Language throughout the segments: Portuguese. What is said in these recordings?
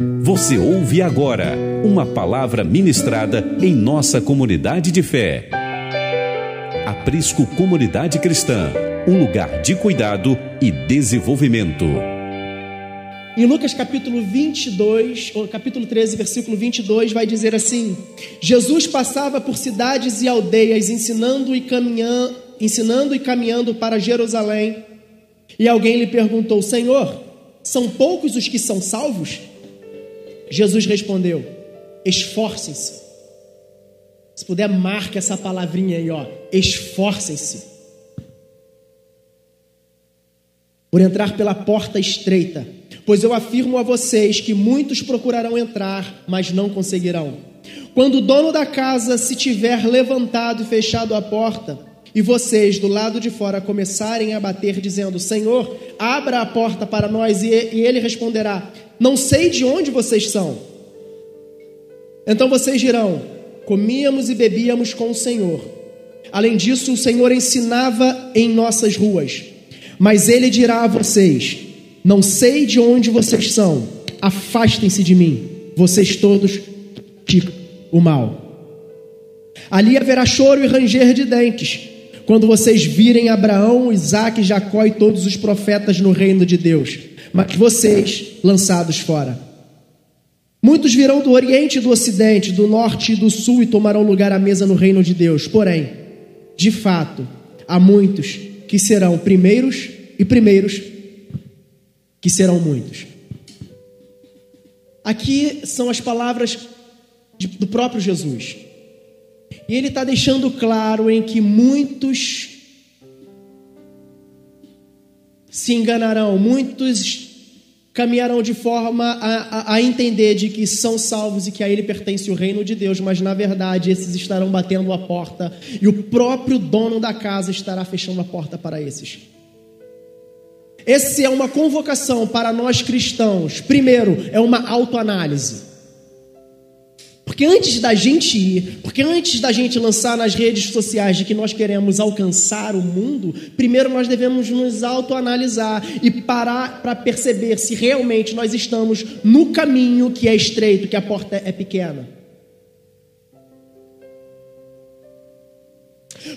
Você ouve agora uma palavra ministrada em nossa comunidade de fé. Aprisco Comunidade Cristã, um lugar de cuidado e desenvolvimento. Em Lucas capítulo 22, ou capítulo 13, versículo 22, vai dizer assim: Jesus passava por cidades e aldeias ensinando e caminhando, ensinando e caminhando para Jerusalém. E alguém lhe perguntou: Senhor, são poucos os que são salvos? Jesus respondeu: esforcem-se. Se puder, marque essa palavrinha aí, ó. Esforcem-se. Por entrar pela porta estreita, pois eu afirmo a vocês que muitos procurarão entrar, mas não conseguirão. Quando o dono da casa se tiver levantado e fechado a porta, e vocês do lado de fora começarem a bater, dizendo: Senhor, abra a porta para nós, e ele responderá: não sei de onde vocês são. Então vocês dirão: comíamos e bebíamos com o Senhor. Além disso, o Senhor ensinava em nossas ruas. Mas ele dirá a vocês: Não sei de onde vocês são, afastem-se de mim, vocês todos de o mal. Ali haverá choro e ranger de dentes, quando vocês virem Abraão, Isaque, Jacó e todos os profetas no reino de Deus mas vocês lançados fora. Muitos virão do Oriente e do Ocidente, do Norte e do Sul e tomarão lugar à mesa no reino de Deus. Porém, de fato, há muitos que serão primeiros e primeiros que serão muitos. Aqui são as palavras de, do próprio Jesus. E ele está deixando claro em que muitos se enganarão, muitos caminharão de forma a, a, a, entender de que são salvos e que a ele pertence o reino de Deus, mas na verdade esses estarão batendo a porta e o próprio dono da casa estará fechando a porta para esses. Essa é uma convocação para nós cristãos. Primeiro, é uma autoanálise. Porque antes da gente ir, porque antes da gente lançar nas redes sociais de que nós queremos alcançar o mundo, primeiro nós devemos nos autoanalisar e parar para perceber se realmente nós estamos no caminho que é estreito, que a porta é pequena.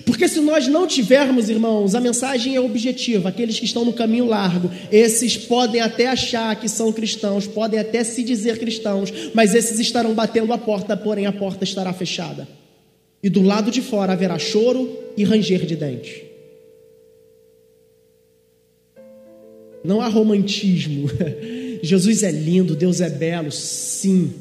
Porque se nós não tivermos, irmãos, a mensagem é objetiva. Aqueles que estão no caminho largo, esses podem até achar que são cristãos, podem até se dizer cristãos, mas esses estarão batendo a porta, porém a porta estará fechada. E do lado de fora haverá choro e ranger de dentes. Não há romantismo. Jesus é lindo, Deus é belo, sim.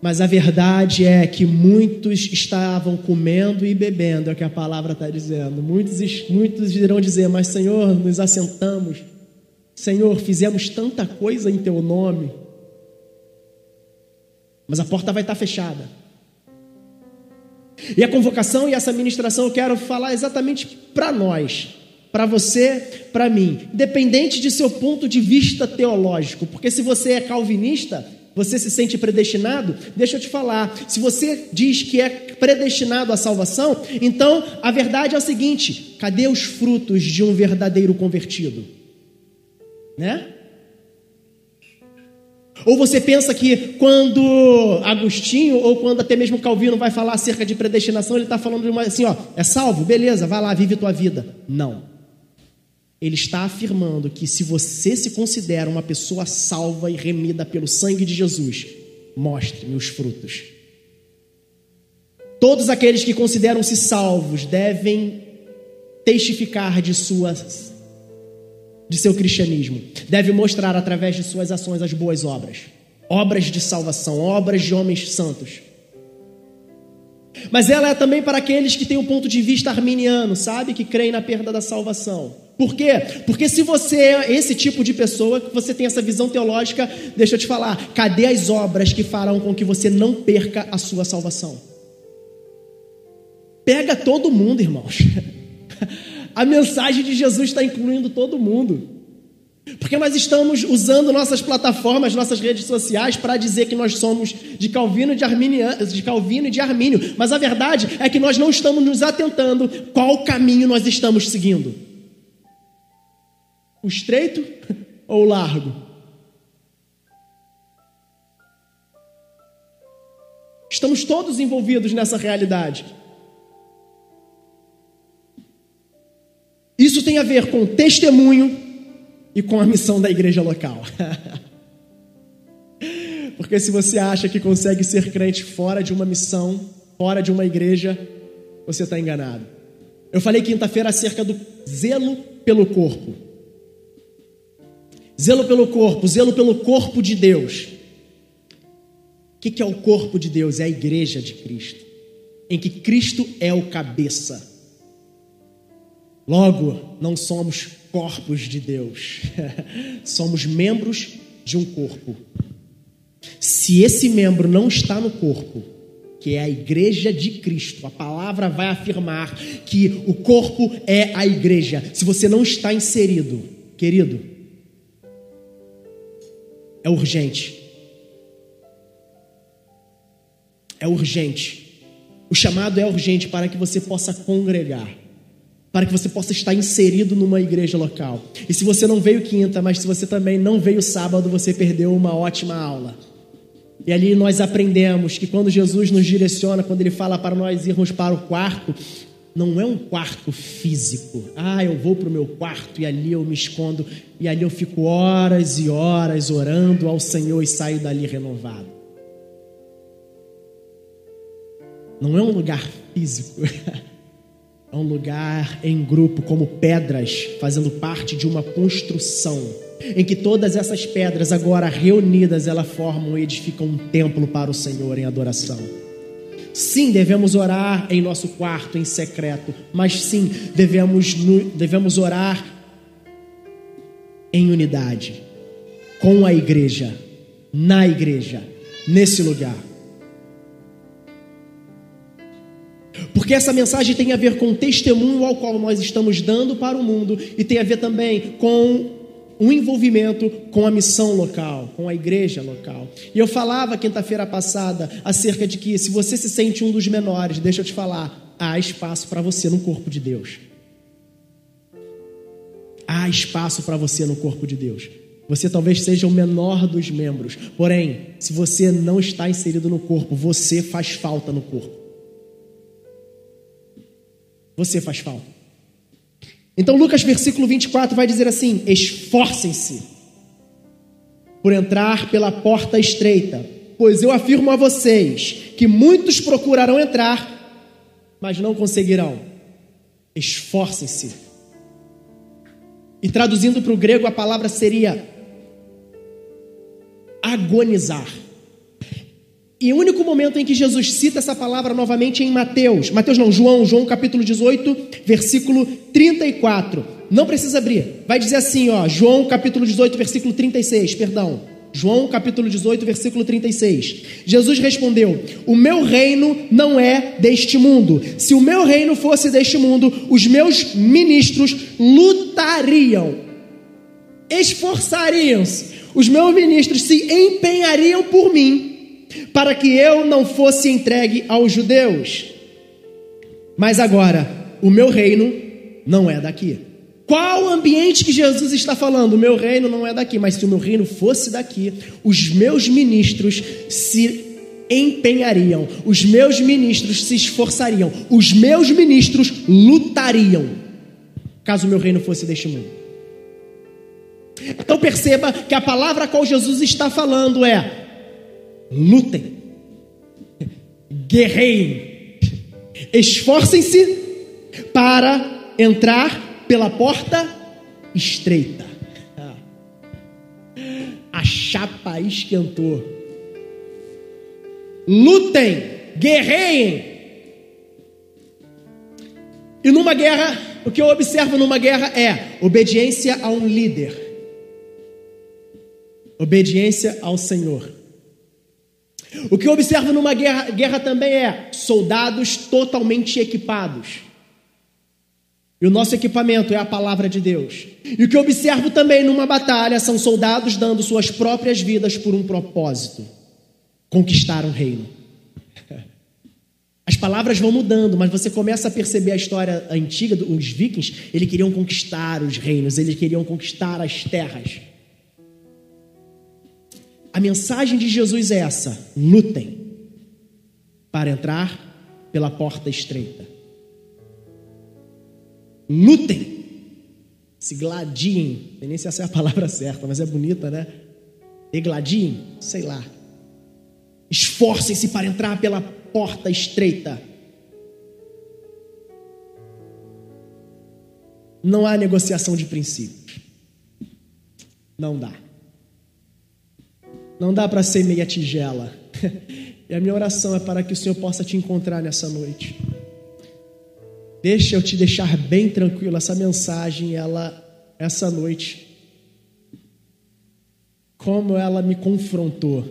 Mas a verdade é que muitos estavam comendo e bebendo, é o que a palavra está dizendo. Muitos, muitos irão dizer, mas Senhor, nos assentamos. Senhor, fizemos tanta coisa em Teu nome. Mas a porta vai estar fechada. E a convocação e essa ministração eu quero falar exatamente para nós, para você, para mim, independente de seu ponto de vista teológico, porque se você é calvinista, você se sente predestinado? Deixa eu te falar. Se você diz que é predestinado à salvação, então a verdade é o seguinte: cadê os frutos de um verdadeiro convertido? Né? Ou você pensa que quando Agostinho ou quando até mesmo Calvino vai falar acerca de predestinação, ele está falando de uma, assim, ó, é salvo, beleza, vai lá, vive tua vida. Não. Ele está afirmando que se você se considera uma pessoa salva e remida pelo sangue de Jesus, mostre-me os frutos. Todos aqueles que consideram-se salvos devem testificar de suas de seu cristianismo. Deve mostrar através de suas ações as boas obras, obras de salvação, obras de homens santos. Mas ela é também para aqueles que têm um ponto de vista arminiano, sabe? Que creem na perda da salvação. Por quê? Porque se você é esse tipo de pessoa, que você tem essa visão teológica, deixa eu te falar, cadê as obras que farão com que você não perca a sua salvação? Pega todo mundo, irmãos. A mensagem de Jesus está incluindo todo mundo. Porque nós estamos usando nossas plataformas, nossas redes sociais para dizer que nós somos de Calvino de, de Calvino e de Armínio, mas a verdade é que nós não estamos nos atentando qual caminho nós estamos seguindo. O estreito ou o largo? Estamos todos envolvidos nessa realidade. Isso tem a ver com testemunho e com a missão da igreja local. Porque se você acha que consegue ser crente fora de uma missão, fora de uma igreja, você está enganado. Eu falei quinta-feira acerca do zelo pelo corpo. Zelo pelo corpo, zelo pelo corpo de Deus. O que é o corpo de Deus? É a igreja de Cristo, em que Cristo é o cabeça. Logo, não somos corpos de Deus, somos membros de um corpo. Se esse membro não está no corpo, que é a igreja de Cristo, a palavra vai afirmar que o corpo é a igreja. Se você não está inserido, querido, é urgente. É urgente. O chamado é urgente para que você possa congregar para que você possa estar inserido numa igreja local. E se você não veio quinta, mas se você também não veio sábado, você perdeu uma ótima aula. E ali nós aprendemos que quando Jesus nos direciona, quando ele fala para nós irmos para o quarto, não é um quarto físico. Ah, eu vou para o meu quarto e ali eu me escondo e ali eu fico horas e horas orando ao Senhor e saio dali renovado. Não é um lugar físico. É um lugar em grupo, como pedras, fazendo parte de uma construção, em que todas essas pedras, agora reunidas, elas formam e edificam um templo para o Senhor em adoração. Sim, devemos orar em nosso quarto, em secreto, mas sim, devemos, devemos orar em unidade, com a igreja, na igreja, nesse lugar. Porque essa mensagem tem a ver com o testemunho ao qual nós estamos dando para o mundo e tem a ver também com um envolvimento com a missão local, com a igreja local. E eu falava quinta-feira passada acerca de que se você se sente um dos menores, deixa eu te falar, há espaço para você no corpo de Deus. Há espaço para você no corpo de Deus. Você talvez seja o menor dos membros, porém, se você não está inserido no corpo, você faz falta no corpo. Você faz falta. Então, Lucas, versículo 24, vai dizer assim: Esforcem-se por entrar pela porta estreita, pois eu afirmo a vocês que muitos procurarão entrar, mas não conseguirão. Esforcem-se. E traduzindo para o grego, a palavra seria agonizar. E o único momento em que Jesus cita essa palavra novamente é em Mateus. Mateus não, João, João capítulo 18, versículo 34. Não precisa abrir. Vai dizer assim, ó, João capítulo 18, versículo 36, perdão. João capítulo 18, versículo 36. Jesus respondeu: O meu reino não é deste mundo. Se o meu reino fosse deste mundo, os meus ministros lutariam, esforçariam-se, os meus ministros se empenhariam por mim para que eu não fosse entregue aos judeus. Mas agora, o meu reino não é daqui. Qual o ambiente que Jesus está falando? O meu reino não é daqui, mas se o meu reino fosse daqui, os meus ministros se empenhariam, os meus ministros se esforçariam, os meus ministros lutariam, caso o meu reino fosse deste mundo. Então perceba que a palavra a qual Jesus está falando é lutem, guerreiem, esforcem-se para entrar pela porta estreita. A chapa esquentou. Lutem, guerreiem. E numa guerra, o que eu observo numa guerra é obediência a um líder, obediência ao Senhor. O que eu observo numa guerra, guerra também é soldados totalmente equipados. E o nosso equipamento é a palavra de Deus. E o que eu observo também numa batalha são soldados dando suas próprias vidas por um propósito: conquistar um reino. As palavras vão mudando, mas você começa a perceber a história antiga dos vikings. Eles queriam conquistar os reinos, eles queriam conquistar as terras. A mensagem de Jesus é essa: lutem, para entrar pela porta estreita. Lutem, se gladiem, nem sei se essa é a palavra certa, mas é bonita, né? Egladiem, sei lá. Esforcem-se para entrar pela porta estreita. Não há negociação de princípios. Não dá. Não dá para ser meia tigela. E a minha oração é para que o Senhor possa te encontrar nessa noite. Deixa eu te deixar bem tranquilo essa mensagem, ela essa noite como ela me confrontou.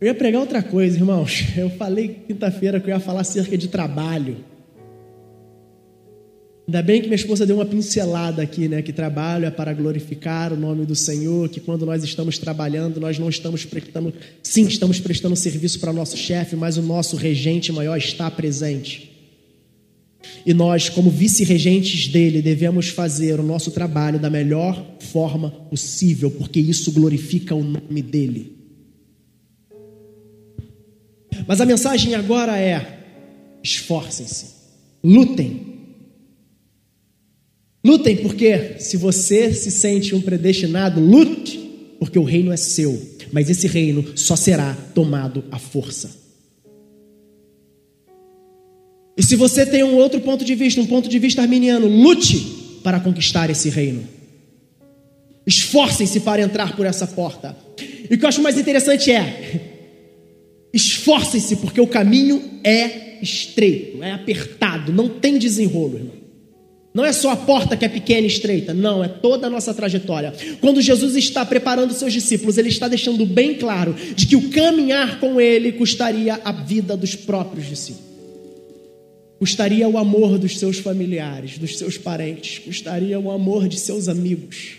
Eu ia pregar outra coisa, irmãos. Eu falei quinta-feira que eu ia falar acerca de trabalho. Ainda bem que minha esposa deu uma pincelada aqui, né? Que trabalho é para glorificar o nome do Senhor, que quando nós estamos trabalhando, nós não estamos prestando, sim, estamos prestando serviço para nosso chefe, mas o nosso regente maior está presente. E nós, como vice-regentes dele, devemos fazer o nosso trabalho da melhor forma possível, porque isso glorifica o nome dele. Mas a mensagem agora é: esforcem-se, lutem Lutem porque, se você se sente um predestinado, lute, porque o reino é seu, mas esse reino só será tomado à força. E se você tem um outro ponto de vista, um ponto de vista arminiano, lute para conquistar esse reino. Esforcem-se para entrar por essa porta. E o que eu acho mais interessante é: esforcem-se, porque o caminho é estreito, é apertado, não tem desenrolo, irmão. Não é só a porta que é pequena e estreita, não, é toda a nossa trajetória. Quando Jesus está preparando seus discípulos, ele está deixando bem claro de que o caminhar com ele custaria a vida dos próprios discípulos. Custaria o amor dos seus familiares, dos seus parentes, custaria o amor de seus amigos.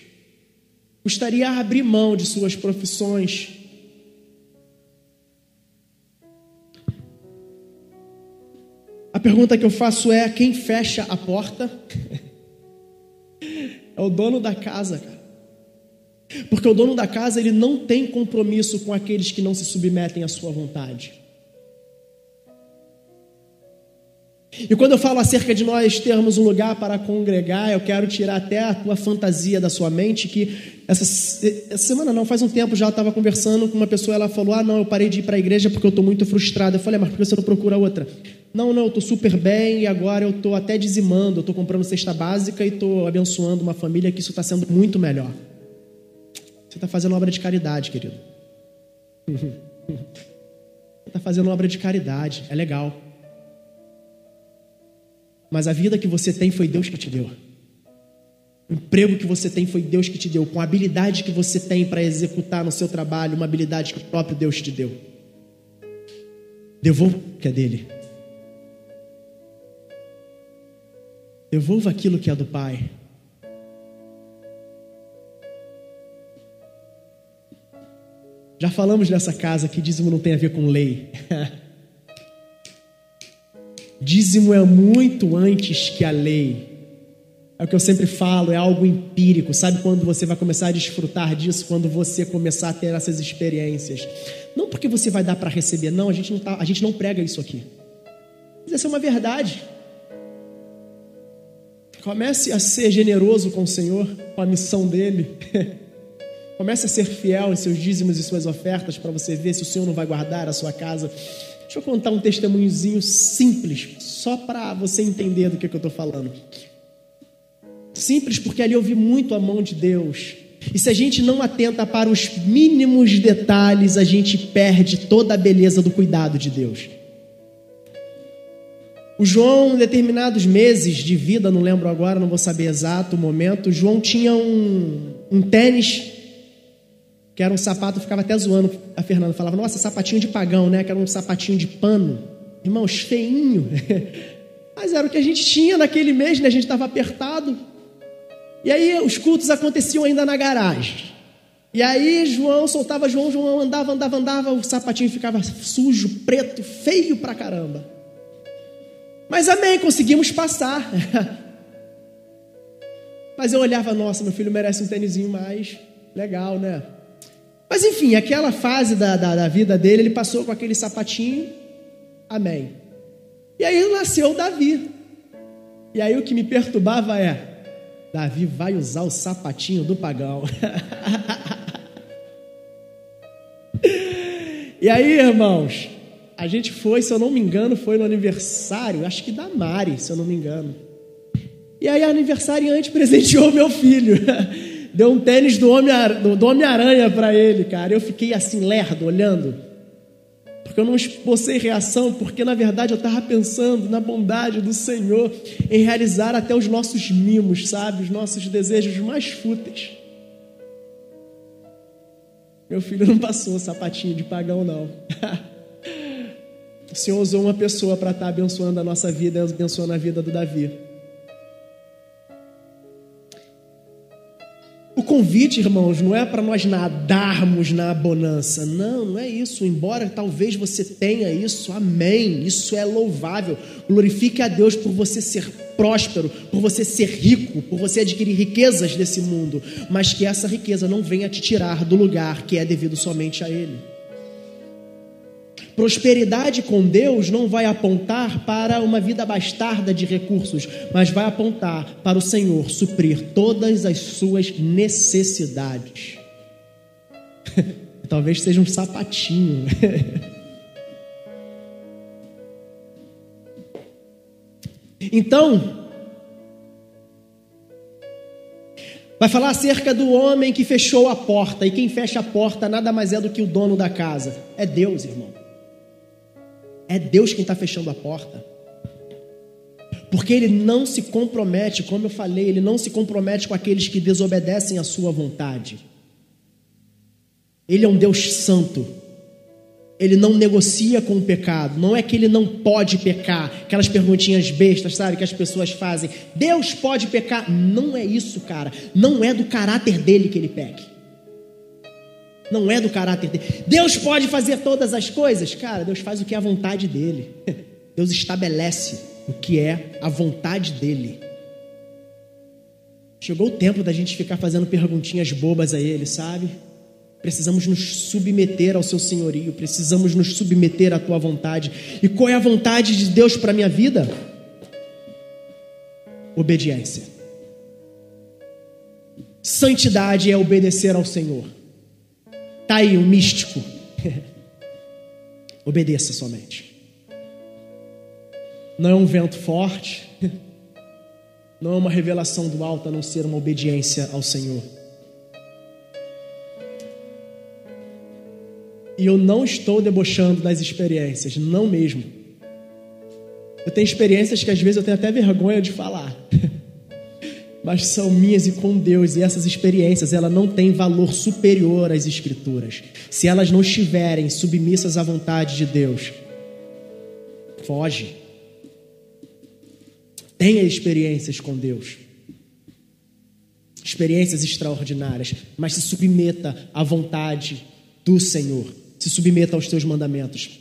Custaria abrir mão de suas profissões, pergunta que eu faço é: quem fecha a porta? é o dono da casa, cara. Porque o dono da casa ele não tem compromisso com aqueles que não se submetem à sua vontade. E quando eu falo acerca de nós termos um lugar para congregar, eu quero tirar até a tua fantasia da sua mente, que essa, essa semana não, faz um tempo já estava conversando com uma pessoa, ela falou, ah não, eu parei de ir para a igreja porque eu estou muito frustrada. Eu falei, mas por que você não procura outra? Não, não, eu estou super bem e agora eu estou até dizimando, eu estou comprando cesta básica e estou abençoando uma família que isso está sendo muito melhor. Você está fazendo obra de caridade, querido. Você está fazendo obra de caridade, é legal. Mas a vida que você tem foi Deus que te deu. O emprego que você tem foi Deus que te deu. Com a habilidade que você tem para executar no seu trabalho, uma habilidade que o próprio Deus te deu. Devolva o que é dele. Devolva aquilo que é do Pai. Já falamos nessa casa que dízimo não tem a ver com lei. Dízimo é muito antes que a lei. É o que eu sempre falo, é algo empírico. Sabe quando você vai começar a desfrutar disso? Quando você começar a ter essas experiências. Não porque você vai dar para receber, não, a gente não, tá, a gente não prega isso aqui. Mas essa é uma verdade. Comece a ser generoso com o Senhor, com a missão dele. Comece a ser fiel em seus dízimos e suas ofertas para você ver se o Senhor não vai guardar a sua casa. Deixa eu contar um testemunhozinho simples, só para você entender do que, que eu estou falando. Simples porque ali eu vi muito a mão de Deus. E se a gente não atenta para os mínimos detalhes, a gente perde toda a beleza do cuidado de Deus. O João, em determinados meses de vida, não lembro agora, não vou saber exato o momento, o João tinha um, um tênis que era um sapato, ficava até zoando a Fernanda, falava, nossa, sapatinho de pagão, né? Que era um sapatinho de pano. Irmãos, feinho. Mas era o que a gente tinha naquele mês, né? A gente estava apertado. E aí os cultos aconteciam ainda na garagem. E aí João soltava João, João andava, andava, andava, o sapatinho ficava sujo, preto, feio pra caramba. Mas amém, conseguimos passar. Mas eu olhava, nossa, meu filho merece um tênisinho mais legal, né? Mas enfim, aquela fase da, da, da vida dele, ele passou com aquele sapatinho. Amém. E aí nasceu Davi. E aí o que me perturbava é: Davi vai usar o sapatinho do pagão. e aí, irmãos, a gente foi, se eu não me engano, foi no aniversário, acho que da Mari, se eu não me engano. E aí a aniversariante presenteou meu filho. Deu um tênis do Homem-Aranha para ele, cara. Eu fiquei assim, lerdo, olhando porque eu não expulsei reação, porque na verdade eu estava pensando na bondade do Senhor em realizar até os nossos mimos, sabe? Os nossos desejos mais fúteis. Meu filho não passou sapatinho de pagão, não. o Senhor usou uma pessoa para estar tá abençoando a nossa vida e abençoando a vida do Davi. O convite, irmãos, não é para nós nadarmos na bonança. Não, não é isso. Embora talvez você tenha isso, amém. Isso é louvável. Glorifique a Deus por você ser próspero, por você ser rico, por você adquirir riquezas desse mundo. Mas que essa riqueza não venha te tirar do lugar que é devido somente a Ele. Prosperidade com Deus não vai apontar para uma vida bastarda de recursos, mas vai apontar para o Senhor suprir todas as suas necessidades. Talvez seja um sapatinho. então, vai falar acerca do homem que fechou a porta, e quem fecha a porta nada mais é do que o dono da casa. É Deus, irmão. É Deus quem está fechando a porta. Porque ele não se compromete, como eu falei, ele não se compromete com aqueles que desobedecem à sua vontade. Ele é um Deus santo. Ele não negocia com o pecado. Não é que ele não pode pecar. Aquelas perguntinhas bestas, sabe, que as pessoas fazem. Deus pode pecar. Não é isso, cara. Não é do caráter dele que ele peque não é do caráter dele. Deus pode fazer todas as coisas? Cara, Deus faz o que é a vontade dele. Deus estabelece o que é a vontade dele. Chegou o tempo da gente ficar fazendo perguntinhas bobas a ele, sabe? Precisamos nos submeter ao seu senhorio, precisamos nos submeter à tua vontade. E qual é a vontade de Deus para a minha vida? Obediência. Santidade é obedecer ao Senhor. Está aí o místico. Obedeça somente. Não é um vento forte, não é uma revelação do alto a não ser uma obediência ao Senhor. E eu não estou debochando das experiências, não mesmo. Eu tenho experiências que às vezes eu tenho até vergonha de falar. mas são minhas e com Deus, e essas experiências, ela não tem valor superior às escrituras. Se elas não estiverem submissas à vontade de Deus, foge. Tenha experiências com Deus. Experiências extraordinárias, mas se submeta à vontade do Senhor. Se submeta aos teus mandamentos.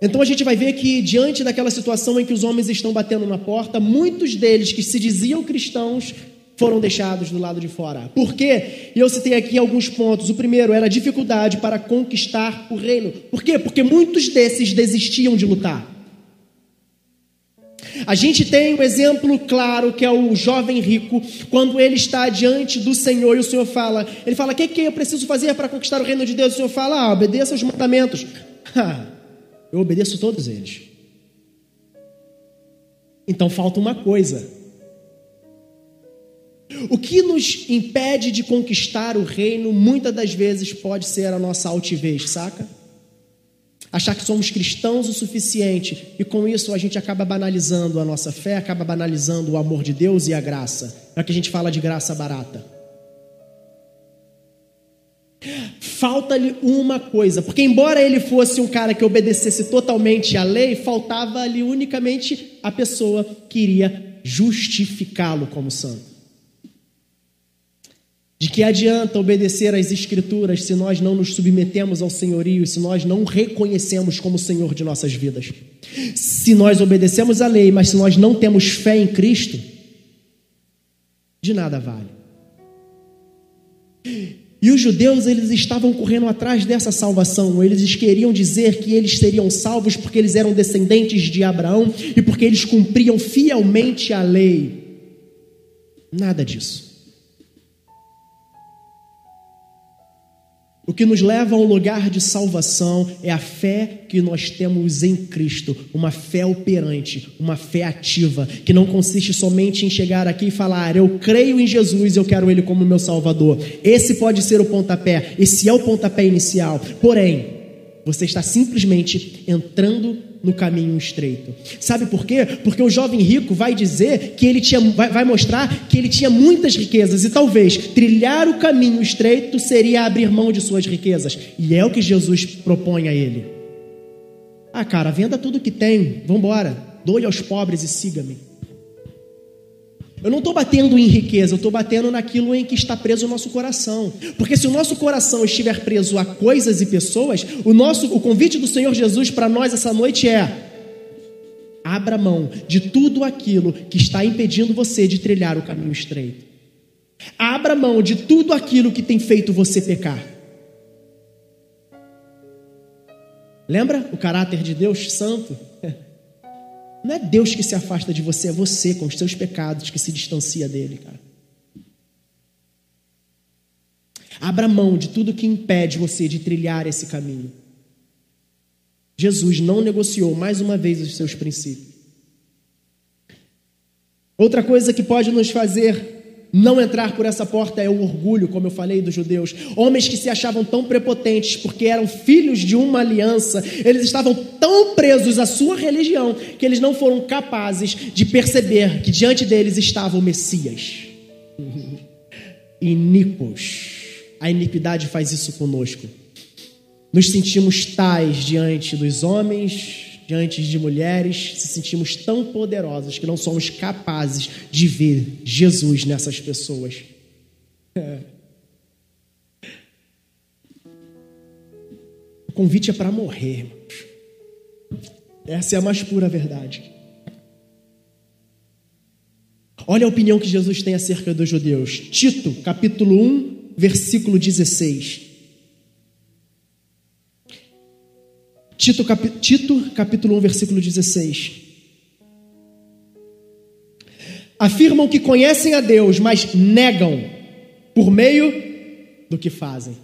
Então a gente vai ver que, diante daquela situação em que os homens estão batendo na porta, muitos deles que se diziam cristãos foram deixados do lado de fora. Por quê? E eu citei aqui alguns pontos. O primeiro era a dificuldade para conquistar o reino. Por quê? Porque muitos desses desistiam de lutar. A gente tem um exemplo claro que é o jovem rico, quando ele está diante do Senhor e o Senhor fala, ele fala: "O que, que eu preciso fazer para conquistar o reino de Deus?" O Senhor fala: ah, "Obedeça aos mandamentos." Eu obedeço todos eles. Então falta uma coisa. O que nos impede de conquistar o reino, muitas das vezes, pode ser a nossa altivez, saca? Achar que somos cristãos o suficiente e com isso a gente acaba banalizando a nossa fé, acaba banalizando o amor de Deus e a graça. É que a gente fala de graça barata. Falta-lhe uma coisa, porque embora ele fosse um cara que obedecesse totalmente à lei, faltava-lhe unicamente a pessoa que iria justificá-lo como santo. De que adianta obedecer às Escrituras se nós não nos submetemos ao senhorio, se nós não reconhecemos como Senhor de nossas vidas? Se nós obedecemos à lei, mas se nós não temos fé em Cristo, de nada vale. E os judeus, eles estavam correndo atrás dessa salvação. Eles queriam dizer que eles seriam salvos porque eles eram descendentes de Abraão e porque eles cumpriam fielmente a lei. Nada disso. O que nos leva a um lugar de salvação é a fé que nós temos em Cristo, uma fé operante, uma fé ativa, que não consiste somente em chegar aqui e falar, eu creio em Jesus, eu quero Ele como meu Salvador. Esse pode ser o pontapé, esse é o pontapé inicial. Porém, você está simplesmente entrando no caminho estreito. Sabe por quê? Porque o jovem rico vai dizer que ele tinha, vai, vai, mostrar que ele tinha muitas riquezas e talvez trilhar o caminho estreito seria abrir mão de suas riquezas. E é o que Jesus propõe a ele. Ah, cara, venda tudo que tem, vamos embora, doe aos pobres e siga-me. Eu não estou batendo em riqueza, eu estou batendo naquilo em que está preso o nosso coração. Porque se o nosso coração estiver preso a coisas e pessoas, o nosso, o convite do Senhor Jesus para nós essa noite é: abra mão de tudo aquilo que está impedindo você de trilhar o caminho estreito. Abra mão de tudo aquilo que tem feito você pecar. Lembra o caráter de Deus santo? Não é Deus que se afasta de você, é você com os seus pecados que se distancia dele, cara. Abra mão de tudo que impede você de trilhar esse caminho. Jesus não negociou mais uma vez os seus princípios. Outra coisa que pode nos fazer não entrar por essa porta é o orgulho, como eu falei dos judeus. Homens que se achavam tão prepotentes porque eram filhos de uma aliança, eles estavam tão presos à sua religião que eles não foram capazes de perceber que diante deles estava o Messias. Iníquos. A iniquidade faz isso conosco. Nos sentimos tais diante dos homens, diante de mulheres, se sentimos tão poderosos que não somos capazes de ver Jesus nessas pessoas. O convite é para morrer, irmãos. Essa é a mais pura verdade. Olha a opinião que Jesus tem acerca dos judeus. Tito, capítulo 1, versículo 16. Tito, cap... Tito, capítulo 1, versículo 16. Afirmam que conhecem a Deus, mas negam por meio do que fazem.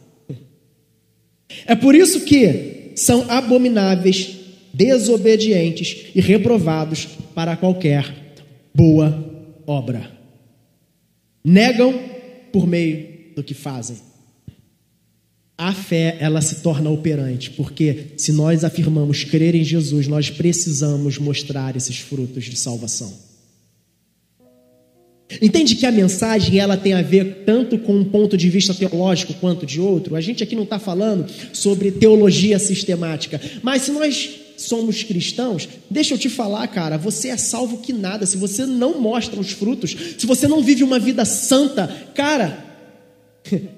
É por isso que são abomináveis, desobedientes e reprovados para qualquer boa obra. Negam por meio do que fazem a fé ela se torna operante, porque se nós afirmamos crer em Jesus, nós precisamos mostrar esses frutos de salvação. Entende que a mensagem ela tem a ver tanto com um ponto de vista teológico quanto de outro? A gente aqui não está falando sobre teologia sistemática, mas se nós somos cristãos, deixa eu te falar, cara, você é salvo que nada. Se você não mostra os frutos, se você não vive uma vida santa, cara,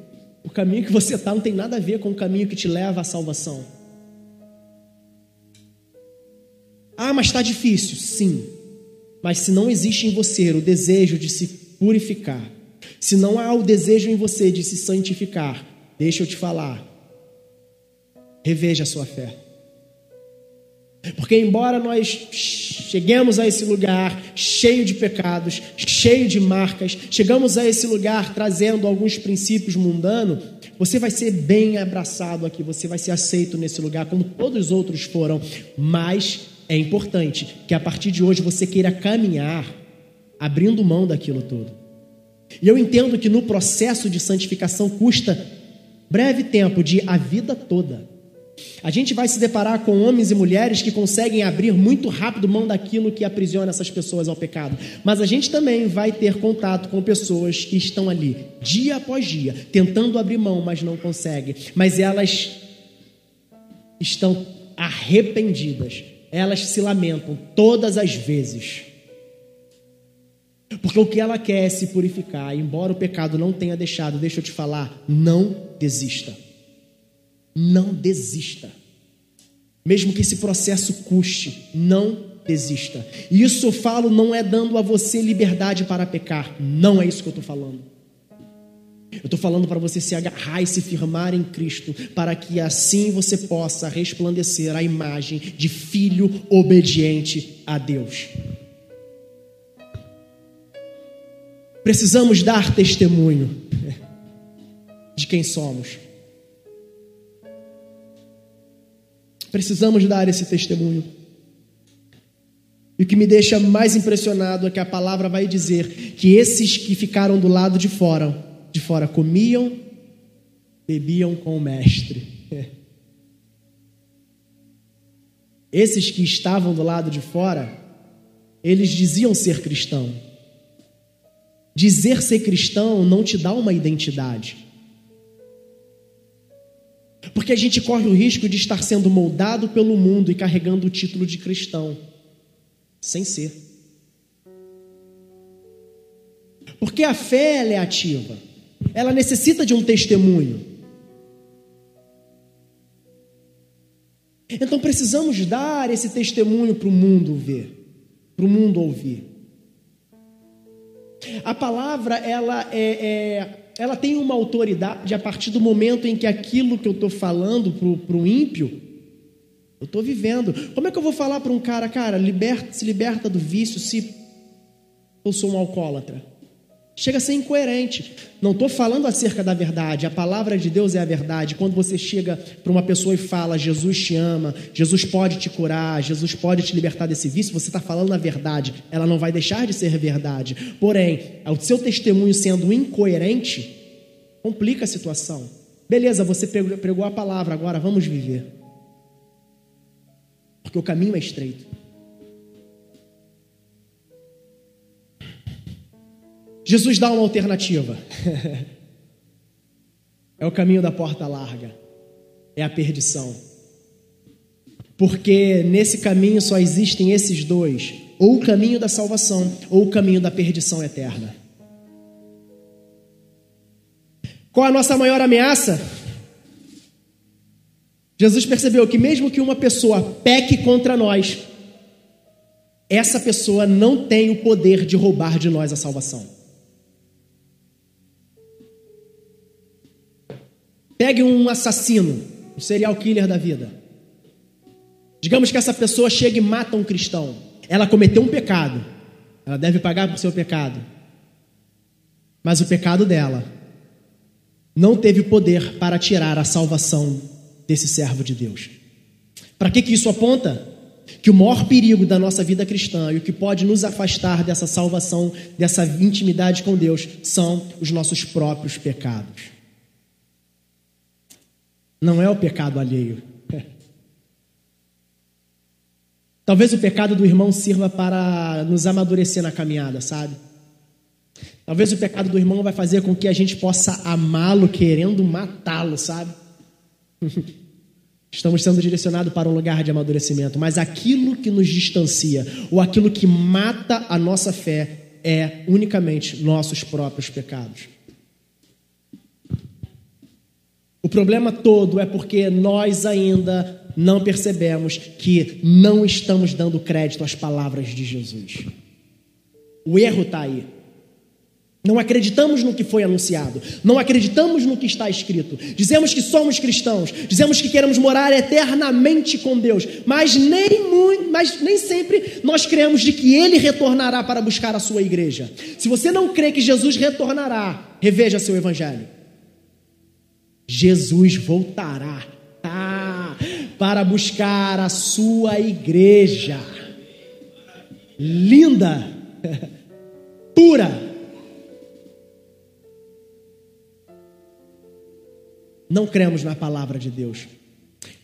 caminho que você está não tem nada a ver com o caminho que te leva à salvação. Ah, mas está difícil. Sim. Mas se não existe em você o desejo de se purificar, se não há o desejo em você de se santificar, deixa eu te falar, reveja a sua fé. Porque, embora nós cheguemos a esse lugar cheio de pecados, cheio de marcas, chegamos a esse lugar trazendo alguns princípios mundanos, você vai ser bem abraçado aqui, você vai ser aceito nesse lugar, como todos os outros foram. Mas é importante que a partir de hoje você queira caminhar abrindo mão daquilo tudo. E eu entendo que no processo de santificação custa breve tempo de a vida toda. A gente vai se deparar com homens e mulheres que conseguem abrir muito rápido mão daquilo que aprisiona essas pessoas ao pecado. Mas a gente também vai ter contato com pessoas que estão ali, dia após dia, tentando abrir mão, mas não conseguem. Mas elas estão arrependidas. Elas se lamentam todas as vezes. Porque o que ela quer é se purificar, embora o pecado não tenha deixado, deixa eu te falar, não desista. Não desista. Mesmo que esse processo custe, não desista. E isso eu falo não é dando a você liberdade para pecar. Não é isso que eu estou falando. Eu estou falando para você se agarrar e se firmar em Cristo, para que assim você possa resplandecer a imagem de filho obediente a Deus. Precisamos dar testemunho de quem somos. Precisamos dar esse testemunho. E o que me deixa mais impressionado é que a palavra vai dizer que esses que ficaram do lado de fora, de fora comiam, bebiam com o mestre. Esses que estavam do lado de fora, eles diziam ser cristão. Dizer ser cristão não te dá uma identidade. Porque a gente corre o risco de estar sendo moldado pelo mundo e carregando o título de cristão, sem ser. Porque a fé é ativa, ela necessita de um testemunho. Então precisamos dar esse testemunho para o mundo ver, para o mundo ouvir. A palavra ela é, é ela tem uma autoridade a partir do momento em que aquilo que eu estou falando para o ímpio, eu estou vivendo. Como é que eu vou falar para um cara, cara, liberta, se liberta do vício se eu sou um alcoólatra? Chega a ser incoerente. Não estou falando acerca da verdade. A palavra de Deus é a verdade. Quando você chega para uma pessoa e fala, Jesus te ama, Jesus pode te curar, Jesus pode te libertar desse vício, você está falando a verdade. Ela não vai deixar de ser verdade. Porém, o seu testemunho sendo incoerente, complica a situação. Beleza, você pregou a palavra, agora vamos viver. Porque o caminho é estreito. Jesus dá uma alternativa. é o caminho da porta larga. É a perdição. Porque nesse caminho só existem esses dois: ou o caminho da salvação, ou o caminho da perdição eterna. Qual a nossa maior ameaça? Jesus percebeu que, mesmo que uma pessoa peque contra nós, essa pessoa não tem o poder de roubar de nós a salvação. Pegue um assassino, um serial killer da vida. Digamos que essa pessoa chega e mata um cristão. Ela cometeu um pecado. Ela deve pagar por seu pecado. Mas o pecado dela não teve poder para tirar a salvação desse servo de Deus. Para que, que isso aponta? Que o maior perigo da nossa vida cristã e o que pode nos afastar dessa salvação, dessa intimidade com Deus, são os nossos próprios pecados não é o pecado alheio. Talvez o pecado do irmão sirva para nos amadurecer na caminhada, sabe? Talvez o pecado do irmão vai fazer com que a gente possa amá-lo querendo matá-lo, sabe? Estamos sendo direcionados para um lugar de amadurecimento, mas aquilo que nos distancia ou aquilo que mata a nossa fé é unicamente nossos próprios pecados. O problema todo é porque nós ainda não percebemos que não estamos dando crédito às palavras de Jesus. O erro está aí. Não acreditamos no que foi anunciado, não acreditamos no que está escrito. Dizemos que somos cristãos, dizemos que queremos morar eternamente com Deus, mas nem, muito, mas nem sempre nós cremos de que Ele retornará para buscar a sua igreja. Se você não crê que Jesus retornará, reveja seu evangelho. Jesus voltará ah, para buscar a sua igreja. Linda, pura. Não cremos na palavra de Deus.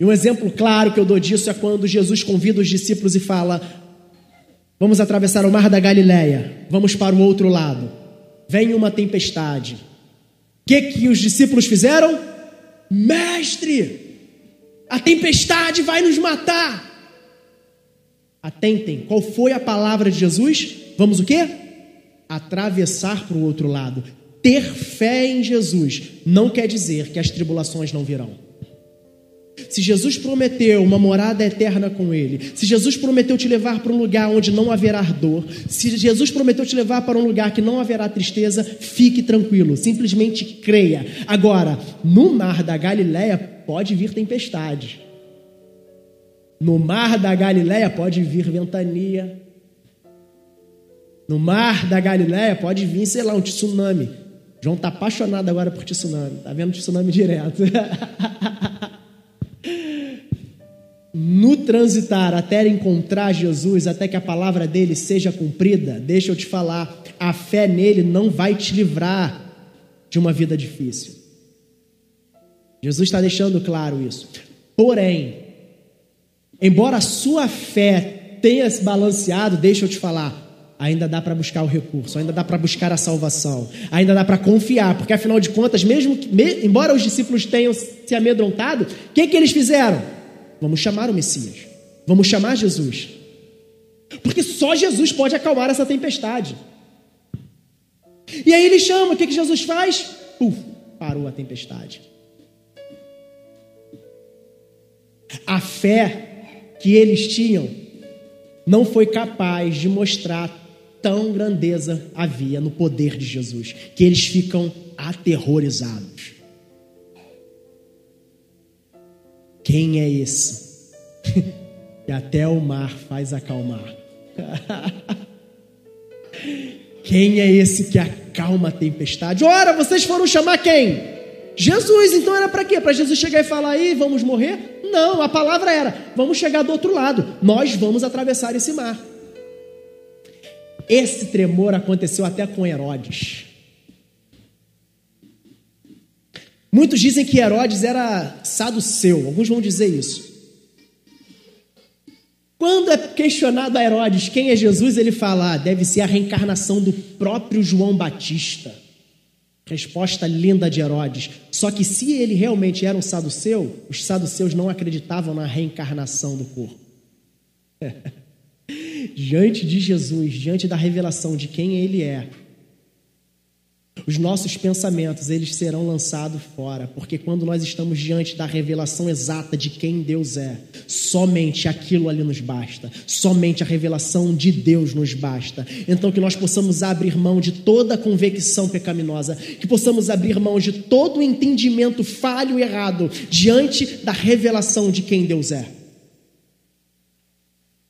E um exemplo claro que eu dou disso é quando Jesus convida os discípulos e fala: Vamos atravessar o mar da Galileia, vamos para o outro lado. Vem uma tempestade. O que, que os discípulos fizeram? Mestre, a tempestade vai nos matar. Atentem, qual foi a palavra de Jesus? Vamos o quê? Atravessar para o outro lado. Ter fé em Jesus não quer dizer que as tribulações não virão. Se Jesus prometeu uma morada eterna com Ele, se Jesus prometeu te levar para um lugar onde não haverá dor, se Jesus prometeu te levar para um lugar que não haverá tristeza, fique tranquilo, simplesmente creia. Agora, no mar da Galileia pode vir tempestade. No mar da Galileia pode vir ventania. No mar da Galileia pode vir, sei lá, um tsunami. João está apaixonado agora por tsunami. Está vendo tsunami direto. no transitar até encontrar Jesus, até que a palavra dele seja cumprida, deixa eu te falar, a fé nele não vai te livrar de uma vida difícil. Jesus está deixando claro isso. Porém, embora a sua fé tenha se balanceado, deixa eu te falar, ainda dá para buscar o recurso, ainda dá para buscar a salvação, ainda dá para confiar, porque afinal de contas, mesmo que, me, embora os discípulos tenham se amedrontado, o que, que eles fizeram? Vamos chamar o Messias. Vamos chamar Jesus. Porque só Jesus pode acalmar essa tempestade. E aí ele chama, o que, que Jesus faz? Puf, parou a tempestade. A fé que eles tinham não foi capaz de mostrar tão grandeza havia no poder de Jesus, que eles ficam aterrorizados. Quem é esse? que até o mar faz acalmar. quem é esse que acalma a tempestade? Ora, vocês foram chamar quem? Jesus, então era para quê? Para Jesus chegar e falar aí, vamos morrer? Não, a palavra era: vamos chegar do outro lado, nós vamos atravessar esse mar. Esse tremor aconteceu até com Herodes. Muitos dizem que Herodes era saduceu, alguns vão dizer isso. Quando é questionado a Herodes quem é Jesus, ele fala: ah, deve ser a reencarnação do próprio João Batista. Resposta linda de Herodes. Só que se ele realmente era um saduceu, os saduceus não acreditavam na reencarnação do corpo. diante de Jesus, diante da revelação de quem ele é, os nossos pensamentos, eles serão lançados fora, porque quando nós estamos diante da revelação exata de quem Deus é, somente aquilo ali nos basta, somente a revelação de Deus nos basta. Então que nós possamos abrir mão de toda convicção pecaminosa, que possamos abrir mão de todo o entendimento falho e errado diante da revelação de quem Deus é.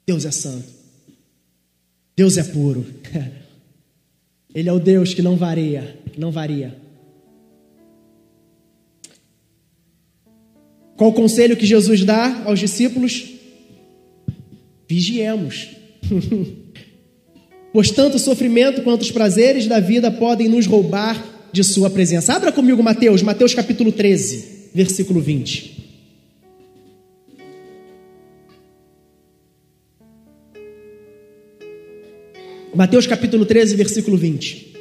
Deus é santo. Deus é puro. Ele é o Deus que não varia, não varia. Qual o conselho que Jesus dá aos discípulos? Vigiemos. pois tanto o sofrimento quanto os prazeres da vida podem nos roubar de sua presença. Abra comigo Mateus, Mateus capítulo 13, versículo 20. Mateus capítulo 13, versículo 20.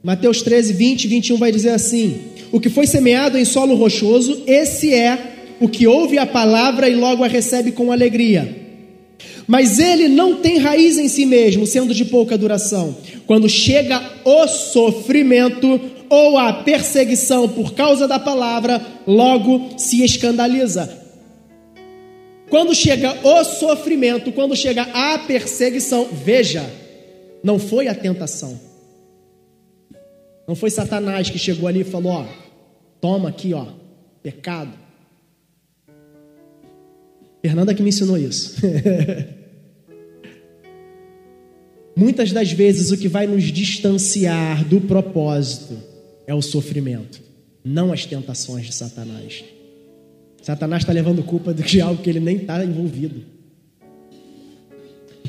Mateus 13, 20 e 21 vai dizer assim: O que foi semeado em solo rochoso, esse é o que ouve a palavra e logo a recebe com alegria. Mas ele não tem raiz em si mesmo, sendo de pouca duração. Quando chega o sofrimento, ou a perseguição por causa da palavra, logo se escandaliza. Quando chega o sofrimento, quando chega a perseguição, veja, não foi a tentação. Não foi Satanás que chegou ali e falou: ó, toma aqui, ó, pecado. Fernanda que me ensinou isso. Muitas das vezes o que vai nos distanciar do propósito é o sofrimento, não as tentações de Satanás. Satanás está levando culpa de algo que ele nem está envolvido.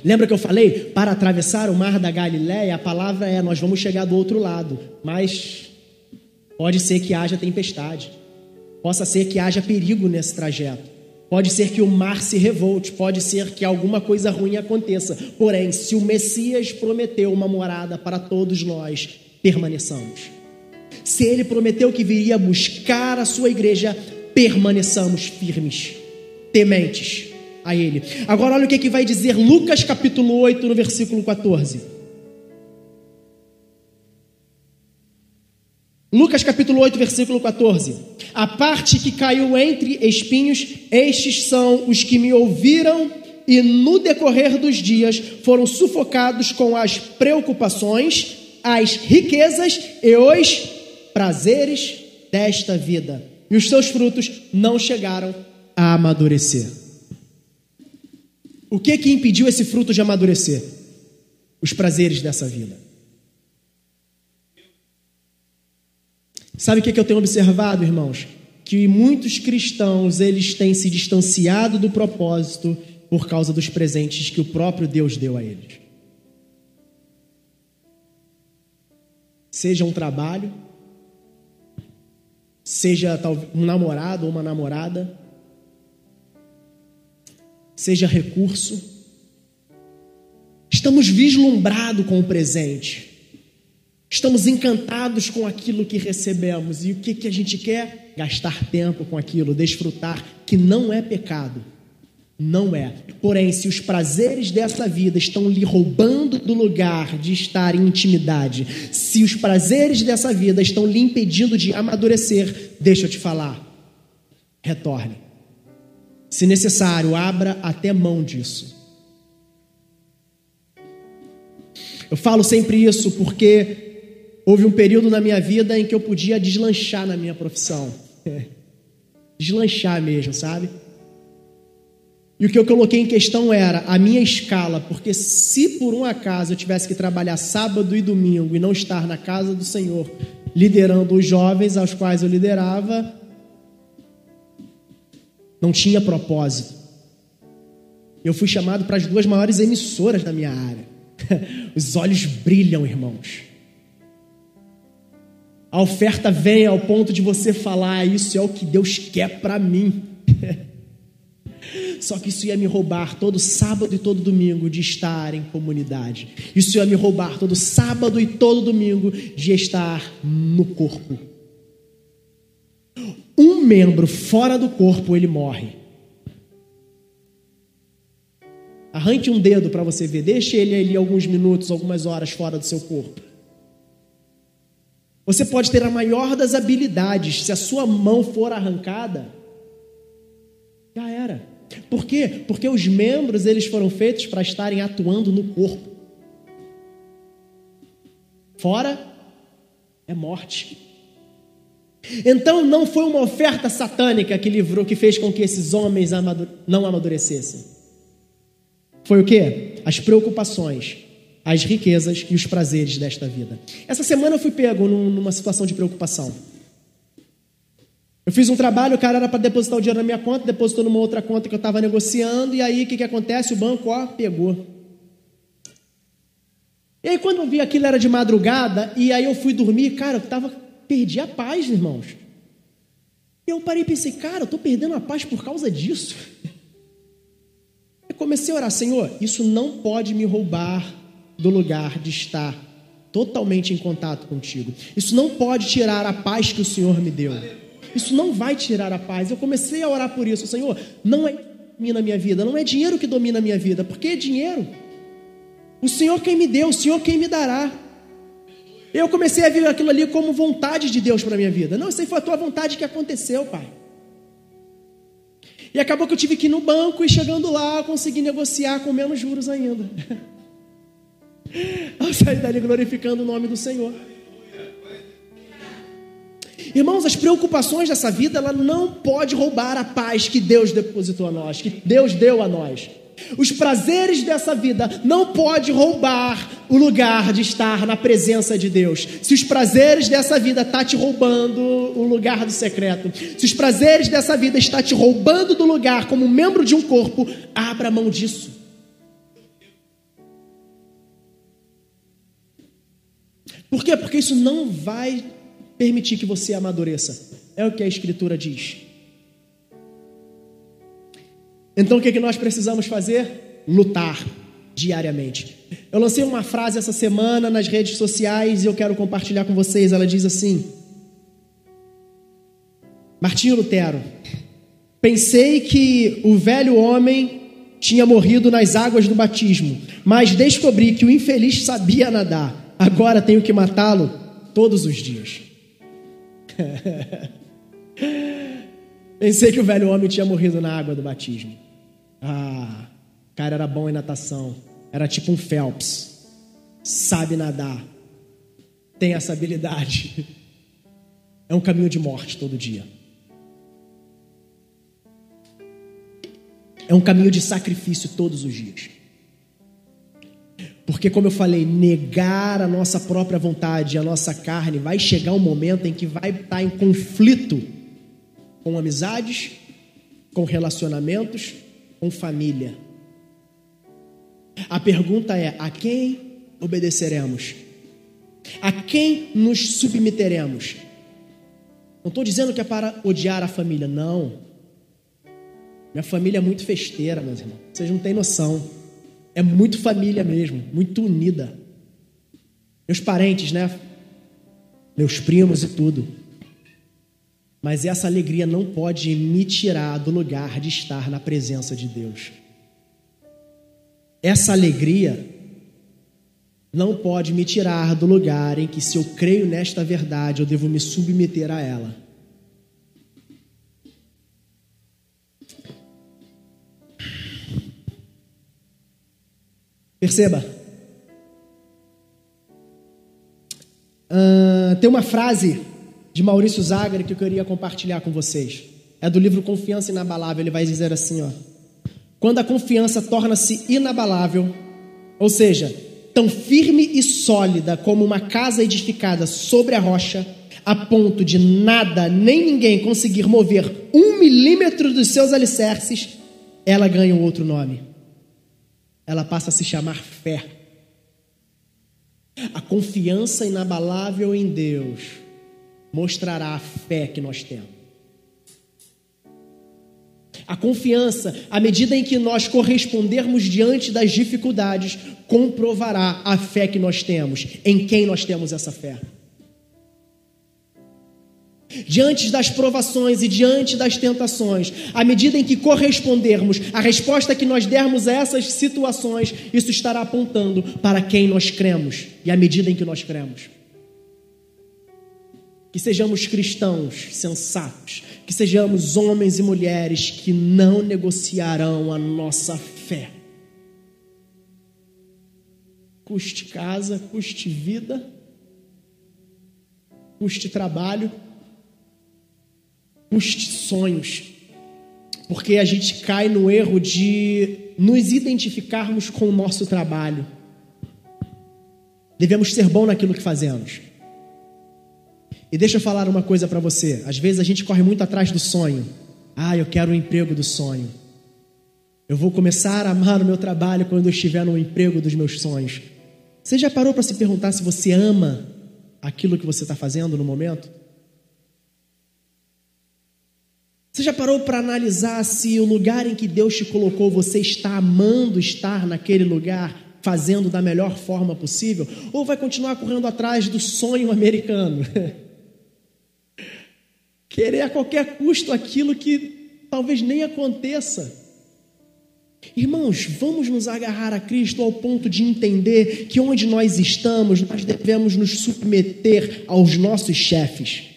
Lembra que eu falei? Para atravessar o mar da Galiléia, a palavra é: nós vamos chegar do outro lado, mas pode ser que haja tempestade, possa ser que haja perigo nesse trajeto, pode ser que o mar se revolte, pode ser que alguma coisa ruim aconteça. Porém, se o Messias prometeu uma morada para todos nós, permaneçamos. Se ele prometeu que viria buscar a sua igreja, permaneçamos firmes, tementes a ele. Agora olha o que, que vai dizer Lucas capítulo 8, no versículo 14. Lucas capítulo 8, versículo 14. A parte que caiu entre espinhos, estes são os que me ouviram e no decorrer dos dias foram sufocados com as preocupações, as riquezas e os prazeres desta vida. E os seus frutos não chegaram a amadurecer. O que que impediu esse fruto de amadurecer? Os prazeres dessa vida. Sabe o que, que eu tenho observado, irmãos? Que muitos cristãos eles têm se distanciado do propósito por causa dos presentes que o próprio Deus deu a eles. Seja um trabalho, seja um namorado ou uma namorada, seja recurso. Estamos vislumbrados com o presente. Estamos encantados com aquilo que recebemos. E o que, que a gente quer? Gastar tempo com aquilo, desfrutar, que não é pecado. Não é. Porém, se os prazeres dessa vida estão lhe roubando do lugar de estar em intimidade, se os prazeres dessa vida estão lhe impedindo de amadurecer, deixa eu te falar, retorne. Se necessário, abra até mão disso. Eu falo sempre isso porque houve um período na minha vida em que eu podia deslanchar na minha profissão. deslanchar mesmo, sabe? E o que eu coloquei em questão era a minha escala, porque se por um acaso eu tivesse que trabalhar sábado e domingo e não estar na casa do Senhor, liderando os jovens aos quais eu liderava, não tinha propósito. Eu fui chamado para as duas maiores emissoras da minha área. Os olhos brilham, irmãos. A oferta vem ao ponto de você falar: ah, Isso é o que Deus quer para mim. Só que isso ia me roubar todo sábado e todo domingo de estar em comunidade. Isso ia me roubar todo sábado e todo domingo de estar no corpo. Um membro fora do corpo, ele morre. Arranque um dedo para você ver, deixe ele ali alguns minutos, algumas horas fora do seu corpo. Você pode ter a maior das habilidades, se a sua mão for arrancada, já era. Por quê? Porque os membros eles foram feitos para estarem atuando no corpo. Fora é morte. Então não foi uma oferta satânica que livrou, que fez com que esses homens não amadurecessem. Foi o quê? As preocupações as riquezas e os prazeres desta vida. Essa semana eu fui pego numa situação de preocupação. Eu fiz um trabalho, o cara era para depositar o dinheiro na minha conta, depositou numa outra conta que eu estava negociando, e aí o que, que acontece? O banco, ó, pegou. E aí quando eu vi aquilo era de madrugada, e aí eu fui dormir, cara, eu tava, perdi a paz, irmãos. E eu parei e pensei, cara, eu estou perdendo a paz por causa disso. Eu comecei a orar, Senhor, isso não pode me roubar do lugar de estar totalmente em contato contigo. Isso não pode tirar a paz que o Senhor me deu. Isso não vai tirar a paz. Eu comecei a orar por isso, Senhor. Não é domina a minha vida, não é dinheiro que domina a minha vida, porque é dinheiro. O Senhor quem me deu, o Senhor quem me dará. Eu comecei a ver aquilo ali como vontade de Deus para minha vida. Não, isso aí foi a tua vontade que aconteceu, Pai. E acabou que eu tive que ir no banco e chegando lá, eu consegui negociar com menos juros ainda. Ao sair dali glorificando o nome do Senhor. Irmãos, as preocupações dessa vida, ela não pode roubar a paz que Deus depositou a nós, que Deus deu a nós. Os prazeres dessa vida não pode roubar o lugar de estar na presença de Deus. Se os prazeres dessa vida está te roubando o lugar do secreto, se os prazeres dessa vida está te roubando do lugar como membro de um corpo, abra mão disso. Por quê? Porque isso não vai permitir que você amadureça. É o que a Escritura diz. Então o que, é que nós precisamos fazer? Lutar diariamente. Eu lancei uma frase essa semana nas redes sociais e eu quero compartilhar com vocês. Ela diz assim: Martinho Lutero, pensei que o velho homem tinha morrido nas águas do batismo, mas descobri que o infeliz sabia nadar agora tenho que matá-lo todos os dias. Pensei que o velho homem tinha morrido na água do batismo. Ah, cara era bom em natação. Era tipo um Phelps. Sabe nadar. Tem essa habilidade. É um caminho de morte todo dia. É um caminho de sacrifício todos os dias. Porque, como eu falei, negar a nossa própria vontade, a nossa carne, vai chegar um momento em que vai estar em conflito com amizades, com relacionamentos, com família. A pergunta é: a quem obedeceremos? A quem nos submeteremos? Não estou dizendo que é para odiar a família, não. Minha família é muito festeira, meus irmãos. Vocês não têm noção. É muito família mesmo, muito unida. Meus parentes, né? Meus primos e tudo. Mas essa alegria não pode me tirar do lugar de estar na presença de Deus. Essa alegria não pode me tirar do lugar em que, se eu creio nesta verdade, eu devo me submeter a ela. Perceba. Uh, tem uma frase de Maurício Zagre que eu queria compartilhar com vocês. É do livro Confiança Inabalável. Ele vai dizer assim: ó, quando a confiança torna-se inabalável, ou seja, tão firme e sólida como uma casa edificada sobre a rocha, a ponto de nada nem ninguém conseguir mover um milímetro dos seus alicerces, ela ganha um outro nome ela passa a se chamar fé. A confiança inabalável em Deus mostrará a fé que nós temos. A confiança, à medida em que nós correspondermos diante das dificuldades, comprovará a fé que nós temos, em quem nós temos essa fé diante das provações e diante das tentações, à medida em que correspondermos, a resposta que nós dermos a essas situações, isso estará apontando para quem nós cremos e à medida em que nós cremos. Que sejamos cristãos sensatos, que sejamos homens e mulheres que não negociarão a nossa fé. Custe casa, custe vida, custe trabalho, custe sonhos, porque a gente cai no erro de nos identificarmos com o nosso trabalho. Devemos ser bom naquilo que fazemos. E deixa eu falar uma coisa para você. Às vezes a gente corre muito atrás do sonho. Ah, eu quero o emprego do sonho. Eu vou começar a amar o meu trabalho quando eu estiver no emprego dos meus sonhos. Você já parou para se perguntar se você ama aquilo que você está fazendo no momento? Você já parou para analisar se o lugar em que Deus te colocou você está amando estar naquele lugar, fazendo da melhor forma possível? Ou vai continuar correndo atrás do sonho americano? Querer a qualquer custo aquilo que talvez nem aconteça. Irmãos, vamos nos agarrar a Cristo ao ponto de entender que onde nós estamos, nós devemos nos submeter aos nossos chefes.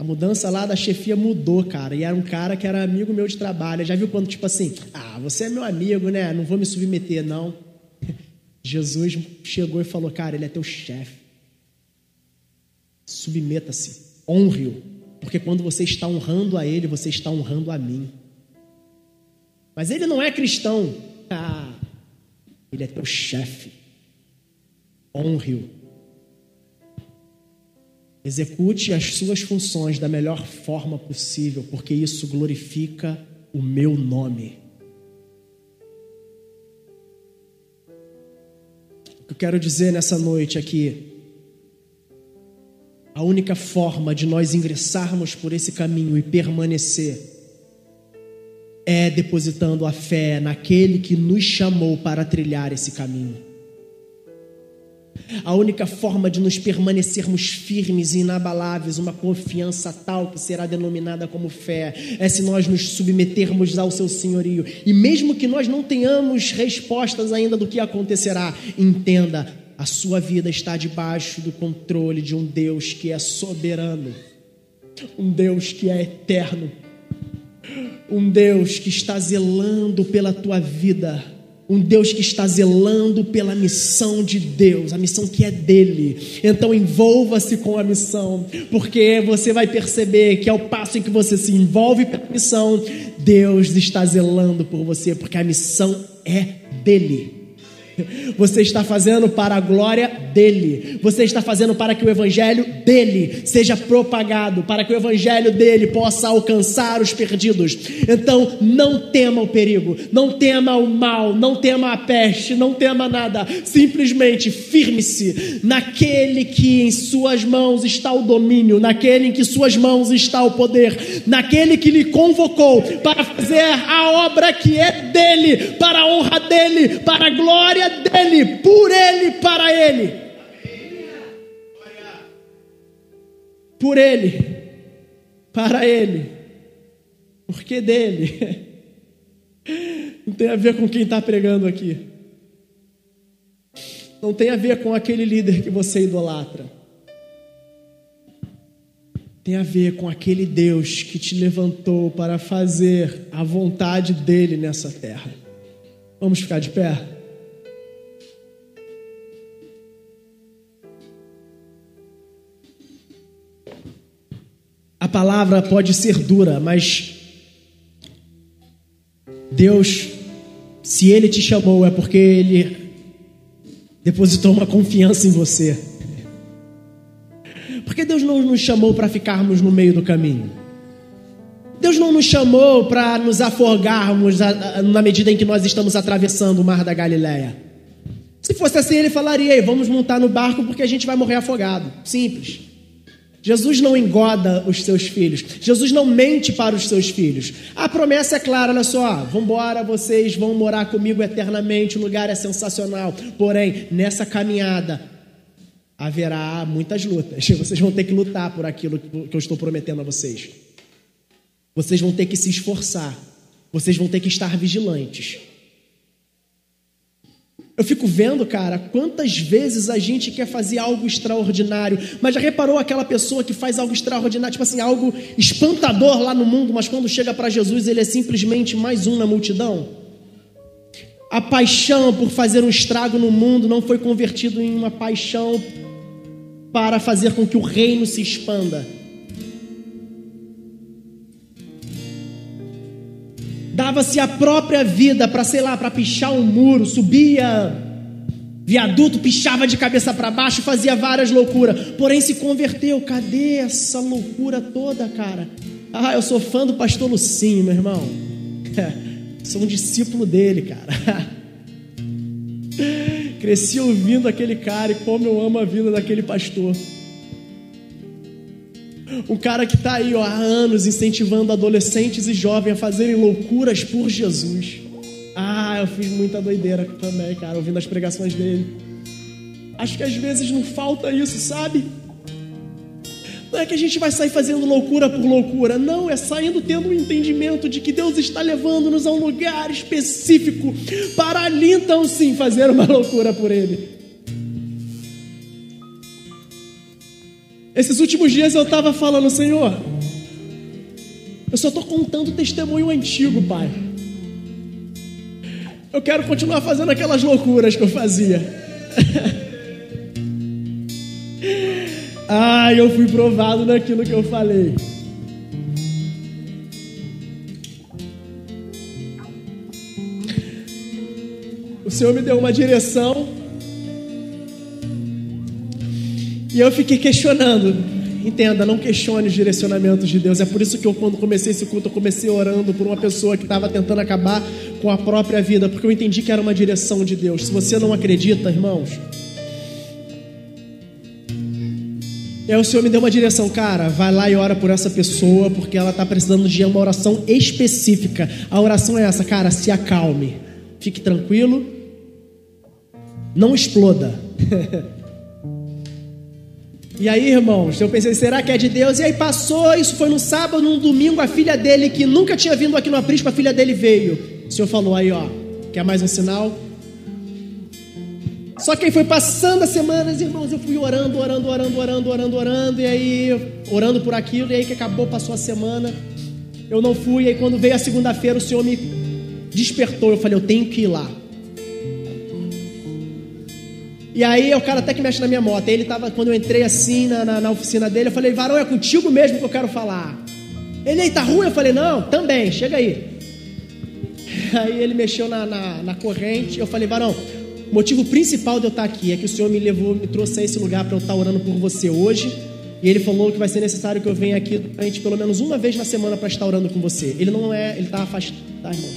A mudança lá da chefia mudou, cara. E era um cara que era amigo meu de trabalho. Já viu quando, tipo assim, ah, você é meu amigo, né? Não vou me submeter, não. Jesus chegou e falou, cara, ele é teu chefe. Submeta-se, honre-o. Porque quando você está honrando a ele, você está honrando a mim. Mas ele não é cristão. Ah, ele é teu chefe. Honre-o. Execute as suas funções da melhor forma possível, porque isso glorifica o meu nome. O que eu quero dizer nessa noite aqui, a única forma de nós ingressarmos por esse caminho e permanecer é depositando a fé naquele que nos chamou para trilhar esse caminho. A única forma de nos permanecermos firmes e inabaláveis, uma confiança tal que será denominada como fé, é se nós nos submetermos ao seu senhorio. E mesmo que nós não tenhamos respostas ainda do que acontecerá, entenda, a sua vida está debaixo do controle de um Deus que é soberano. Um Deus que é eterno. Um Deus que está zelando pela tua vida um Deus que está zelando pela missão de Deus, a missão que é dele. Então envolva-se com a missão, porque você vai perceber que ao passo em que você se envolve pela missão, Deus está zelando por você, porque a missão é dele. Você está fazendo para a glória dele. Você está fazendo para que o evangelho dele seja propagado, para que o evangelho dele possa alcançar os perdidos. Então, não tema o perigo, não tema o mal, não tema a peste, não tema nada. Simplesmente firme-se naquele que em suas mãos está o domínio, naquele em que suas mãos está o poder, naquele que lhe convocou para fazer a obra que é dele, para a honra dele, para a glória dele, por ele, para ele. Por ele, para ele, porque dele. Não tem a ver com quem está pregando aqui. Não tem a ver com aquele líder que você idolatra. Tem a ver com aquele Deus que te levantou para fazer a vontade dele nessa terra. Vamos ficar de pé? A palavra pode ser dura, mas Deus, se Ele te chamou, é porque Ele depositou uma confiança em você. Porque Deus não nos chamou para ficarmos no meio do caminho. Deus não nos chamou para nos afogarmos na medida em que nós estamos atravessando o mar da Galileia. Se fosse assim, ele falaria: vamos montar no barco porque a gente vai morrer afogado. Simples. Jesus não engoda os seus filhos. Jesus não mente para os seus filhos. A promessa é clara, olha só, vamos embora, vocês vão morar comigo eternamente, o lugar é sensacional. Porém, nessa caminhada haverá muitas lutas. Vocês vão ter que lutar por aquilo que eu estou prometendo a vocês. Vocês vão ter que se esforçar. Vocês vão ter que estar vigilantes. Eu fico vendo, cara, quantas vezes a gente quer fazer algo extraordinário, mas já reparou aquela pessoa que faz algo extraordinário, tipo assim, algo espantador lá no mundo, mas quando chega para Jesus ele é simplesmente mais um na multidão? A paixão por fazer um estrago no mundo não foi convertido em uma paixão para fazer com que o reino se expanda. Dava-se a própria vida para, sei lá, para pichar um muro, subia viaduto, pichava de cabeça para baixo, fazia várias loucuras, porém se converteu. Cadê essa loucura toda, cara? Ah, eu sou fã do pastor Lucinho, meu irmão. sou um discípulo dele, cara. Cresci ouvindo aquele cara e como eu amo a vida daquele pastor. Um cara que está aí ó, há anos incentivando adolescentes e jovens a fazerem loucuras por Jesus. Ah, eu fiz muita doideira também, cara, ouvindo as pregações dele. Acho que às vezes não falta isso, sabe? Não é que a gente vai sair fazendo loucura por loucura, não, é saindo tendo o um entendimento de que Deus está levando-nos a um lugar específico para ali então sim fazer uma loucura por Ele. Esses últimos dias eu estava falando, Senhor, eu só estou contando testemunho antigo, Pai. Eu quero continuar fazendo aquelas loucuras que eu fazia. ah, eu fui provado naquilo que eu falei. O Senhor me deu uma direção E eu fiquei questionando. Entenda, não questione os direcionamentos de Deus. É por isso que eu, quando comecei esse culto, eu comecei orando por uma pessoa que estava tentando acabar com a própria vida, porque eu entendi que era uma direção de Deus. Se você não acredita, irmãos, E aí o Senhor me deu uma direção, cara, vai lá e ora por essa pessoa, porque ela está precisando de uma oração específica. A oração é essa, cara, se acalme, fique tranquilo, não exploda. E aí, irmãos, eu pensei, será que é de Deus? E aí passou, isso foi no sábado, no domingo, a filha dele, que nunca tinha vindo aqui no aprisco, a filha dele veio. O senhor falou aí, ó, quer mais um sinal? Só que aí foi passando as semanas, irmãos, eu fui orando, orando, orando, orando, orando, orando, e aí orando por aquilo, e aí que acabou, passou a semana, eu não fui, e aí quando veio a segunda-feira, o Senhor me despertou, eu falei, eu tenho que ir lá. E aí o cara até que mexe na minha moto, ele tava, quando eu entrei assim na, na, na oficina dele, eu falei, varão, é contigo mesmo que eu quero falar. Ele, aí, tá ruim? Eu falei, não, também, chega aí. Aí ele mexeu na, na, na corrente, eu falei, varão, o motivo principal de eu estar aqui é que o Senhor me levou, me trouxe a esse lugar para eu estar orando por você hoje. E ele falou que vai ser necessário que eu venha aqui durante pelo menos uma vez na semana para estar orando com você. Ele não é, ele está afastado, tá, irmão?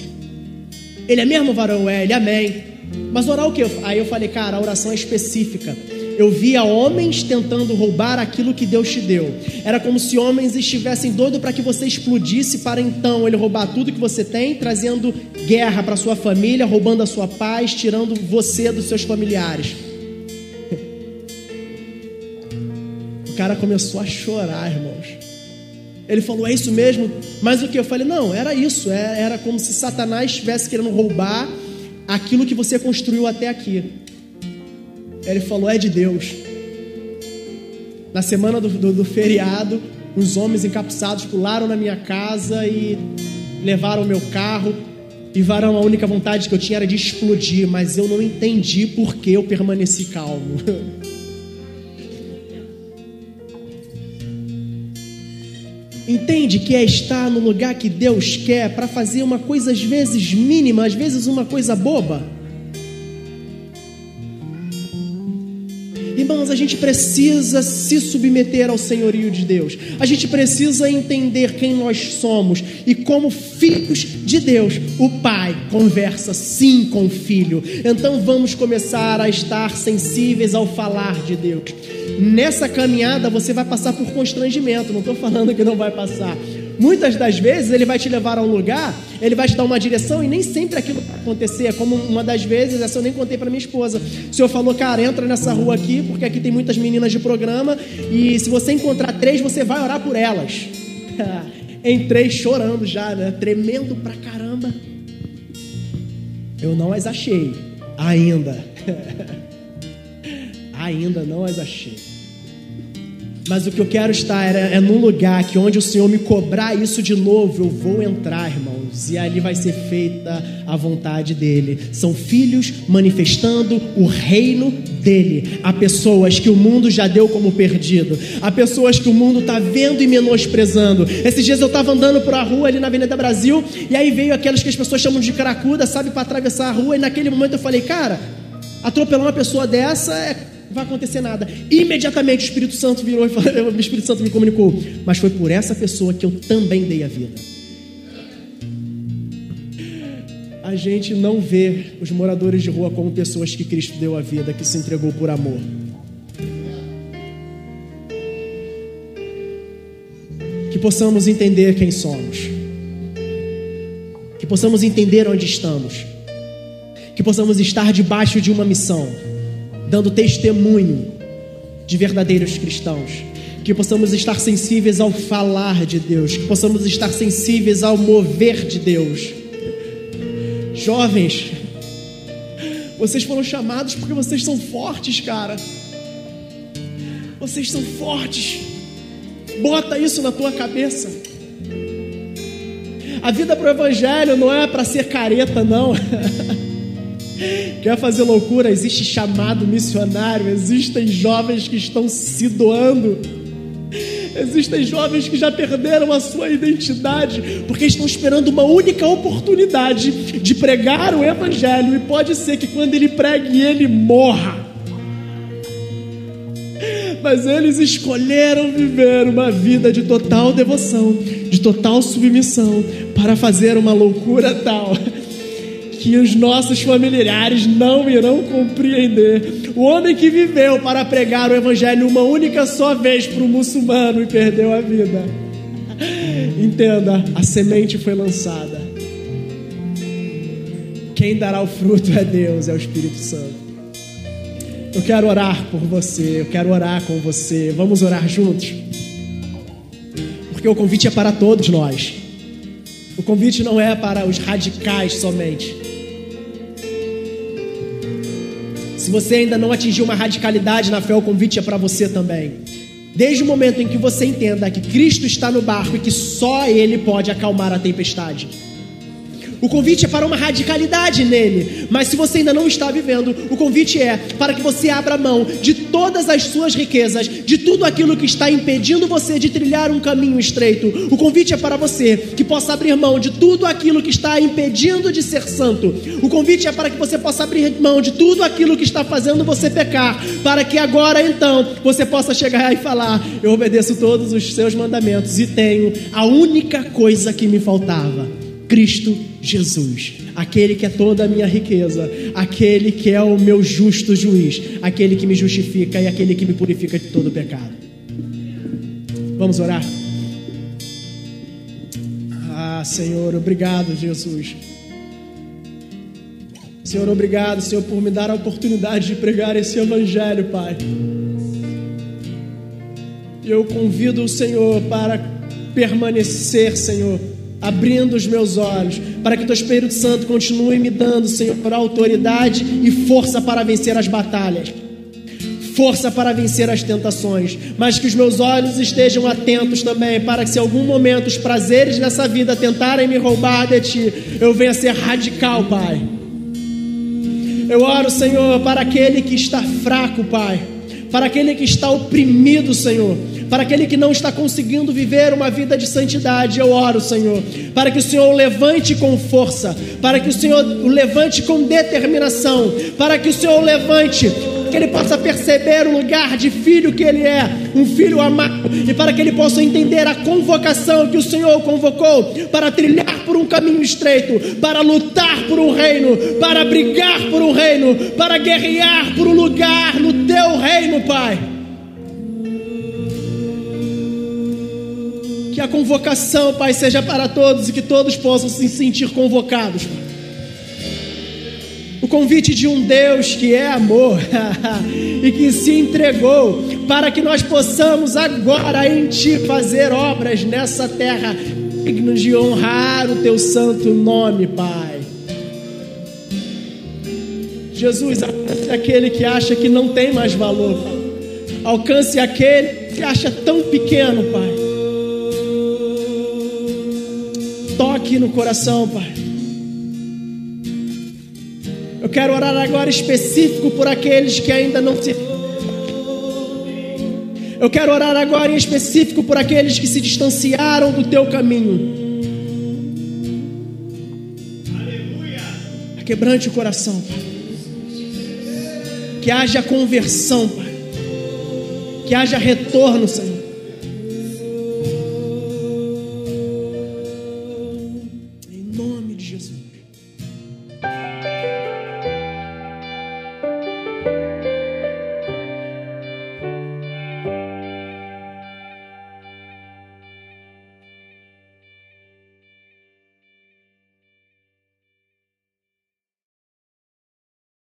Ele é mesmo varão? É, ele é amém. Mas orar o que? Aí eu falei, cara, a oração é específica. Eu via homens tentando roubar aquilo que Deus te deu. Era como se homens estivessem doidos para que você explodisse, para então ele roubar tudo que você tem, trazendo guerra para sua família, roubando a sua paz, tirando você dos seus familiares. O cara começou a chorar, irmãos. Ele falou: É isso mesmo? Mas o que? Eu falei: Não, era isso. É, era como se Satanás estivesse querendo roubar aquilo que você construiu até aqui. Ele falou: É de Deus. Na semana do, do, do feriado, uns homens encapuçados pularam na minha casa e levaram meu carro. E varão, a única vontade que eu tinha era de explodir, mas eu não entendi por que eu permaneci calmo. Entende que é estar no lugar que Deus quer para fazer uma coisa às vezes mínima, às vezes uma coisa boba? Irmãos, a gente precisa se submeter ao senhorio de Deus. A gente precisa entender quem nós somos e como filhos de Deus. O pai conversa sim com o filho. Então vamos começar a estar sensíveis ao falar de Deus. Nessa caminhada você vai passar por constrangimento, não estou falando que não vai passar. Muitas das vezes ele vai te levar a um lugar, ele vai te dar uma direção e nem sempre aquilo vai acontecer. Como uma das vezes, essa eu nem contei para minha esposa. O senhor falou, cara, entra nessa rua aqui, porque aqui tem muitas meninas de programa e se você encontrar três, você vai orar por elas. Entrei chorando já, né? Tremendo pra caramba. Eu não as achei ainda. ainda não as achei. Mas o que eu quero estar é, é num lugar que onde o Senhor me cobrar isso de novo, eu vou entrar, irmãos, e ali vai ser feita a vontade dele. São filhos manifestando o reino dele. Há pessoas que o mundo já deu como perdido, há pessoas que o mundo está vendo e menosprezando. Esses dias eu estava andando por a rua ali na Avenida Brasil, e aí veio aquelas que as pessoas chamam de caracuda, sabe, para atravessar a rua, e naquele momento eu falei, cara, atropelar uma pessoa dessa é vai acontecer nada. Imediatamente o Espírito Santo virou e falou, o Espírito Santo me comunicou, mas foi por essa pessoa que eu também dei a vida. A gente não vê os moradores de rua como pessoas que Cristo deu a vida, que se entregou por amor. Que possamos entender quem somos. Que possamos entender onde estamos. Que possamos estar debaixo de uma missão dando testemunho de verdadeiros cristãos. Que possamos estar sensíveis ao falar de Deus, que possamos estar sensíveis ao mover de Deus. Jovens, vocês foram chamados porque vocês são fortes, cara. Vocês são fortes. Bota isso na tua cabeça. A vida para o Evangelho não é para ser careta, não. Quer fazer loucura? Existe chamado missionário, existem jovens que estão se doando. Existem jovens que já perderam a sua identidade porque estão esperando uma única oportunidade de pregar o Evangelho, e pode ser que quando ele pregue, ele morra. Mas eles escolheram viver uma vida de total devoção, de total submissão, para fazer uma loucura tal que os nossos familiares não irão compreender. O homem que viveu para pregar o evangelho uma única só vez para o muçulmano e perdeu a vida. Entenda, a semente foi lançada. Quem dará o fruto é Deus, é o Espírito Santo. Eu quero orar por você, eu quero orar com você. Vamos orar juntos? Porque o convite é para todos nós. O convite não é para os radicais somente. Se você ainda não atingiu uma radicalidade na fé, o convite é para você também. Desde o momento em que você entenda que Cristo está no barco e que só Ele pode acalmar a tempestade. O convite é para uma radicalidade nele. Mas se você ainda não está vivendo, o convite é para que você abra mão de todas as suas riquezas, de tudo aquilo que está impedindo você de trilhar um caminho estreito. O convite é para você que possa abrir mão de tudo aquilo que está impedindo de ser santo. O convite é para que você possa abrir mão de tudo aquilo que está fazendo você pecar, para que agora então você possa chegar e falar: Eu obedeço todos os seus mandamentos e tenho a única coisa que me faltava Cristo Jesus, aquele que é toda a minha riqueza, aquele que é o meu justo juiz, aquele que me justifica e aquele que me purifica de todo pecado. Vamos orar? Ah, Senhor, obrigado, Jesus. Senhor, obrigado, Senhor, por me dar a oportunidade de pregar esse evangelho, Pai. Eu convido o Senhor para permanecer, Senhor abrindo os meus olhos, para que teu Espírito Santo continue me dando, Senhor, autoridade e força para vencer as batalhas. Força para vencer as tentações, mas que os meus olhos estejam atentos também, para que se algum momento os prazeres dessa vida tentarem me roubar de ti, eu venha ser radical, Pai. Eu oro, Senhor, para aquele que está fraco, Pai, para aquele que está oprimido, Senhor para aquele que não está conseguindo viver uma vida de santidade, eu oro, Senhor, para que o Senhor o levante com força, para que o Senhor o levante com determinação, para que o Senhor o levante que ele possa perceber o lugar de filho que ele é, um filho amado, e para que ele possa entender a convocação que o Senhor convocou para trilhar por um caminho estreito, para lutar por um reino, para brigar por um reino, para guerrear por um lugar no teu reino, Pai. Que a convocação, Pai, seja para todos e que todos possam se sentir convocados. O convite de um Deus que é amor e que se entregou para que nós possamos agora em Ti fazer obras nessa terra dignos de honrar o Teu santo nome, Pai. Jesus, alcance aquele que acha que não tem mais valor. Alcance aquele que acha tão pequeno, Pai. Toque no coração, Pai. Eu quero orar agora específico por aqueles que ainda não se. Eu quero orar agora em específico por aqueles que se distanciaram do teu caminho. Aleluia. Quebrante o coração, Pai. Que haja conversão, Pai. Que haja retorno, Senhor